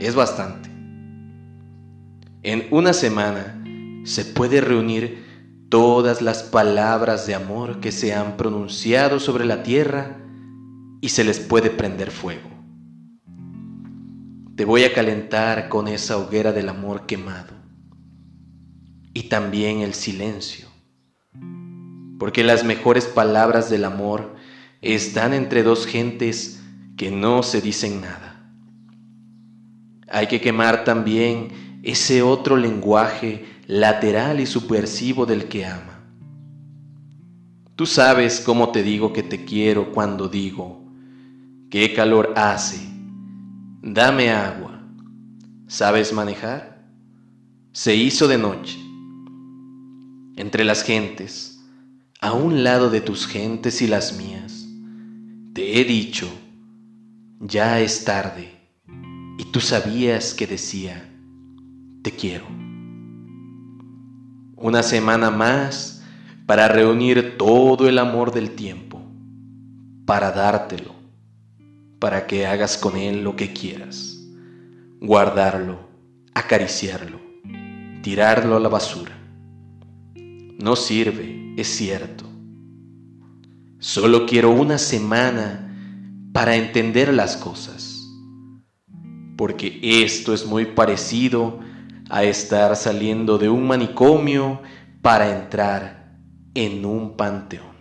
es bastante. En una semana se puede reunir todas las palabras de amor que se han pronunciado sobre la tierra y se les puede prender fuego. Te voy a calentar con esa hoguera del amor quemado y también el silencio, porque las mejores palabras del amor están entre dos gentes que no se dicen nada. Hay que quemar también ese otro lenguaje lateral y subversivo del que ama. Tú sabes cómo te digo que te quiero cuando digo, qué calor hace, dame agua. ¿Sabes manejar? Se hizo de noche. Entre las gentes, a un lado de tus gentes y las mías, te he dicho, ya es tarde y tú sabías que decía, te quiero. Una semana más para reunir todo el amor del tiempo, para dártelo, para que hagas con él lo que quieras, guardarlo, acariciarlo, tirarlo a la basura. No sirve, es cierto. Solo quiero una semana para entender las cosas porque esto es muy parecido a estar saliendo de un manicomio para entrar en un panteón.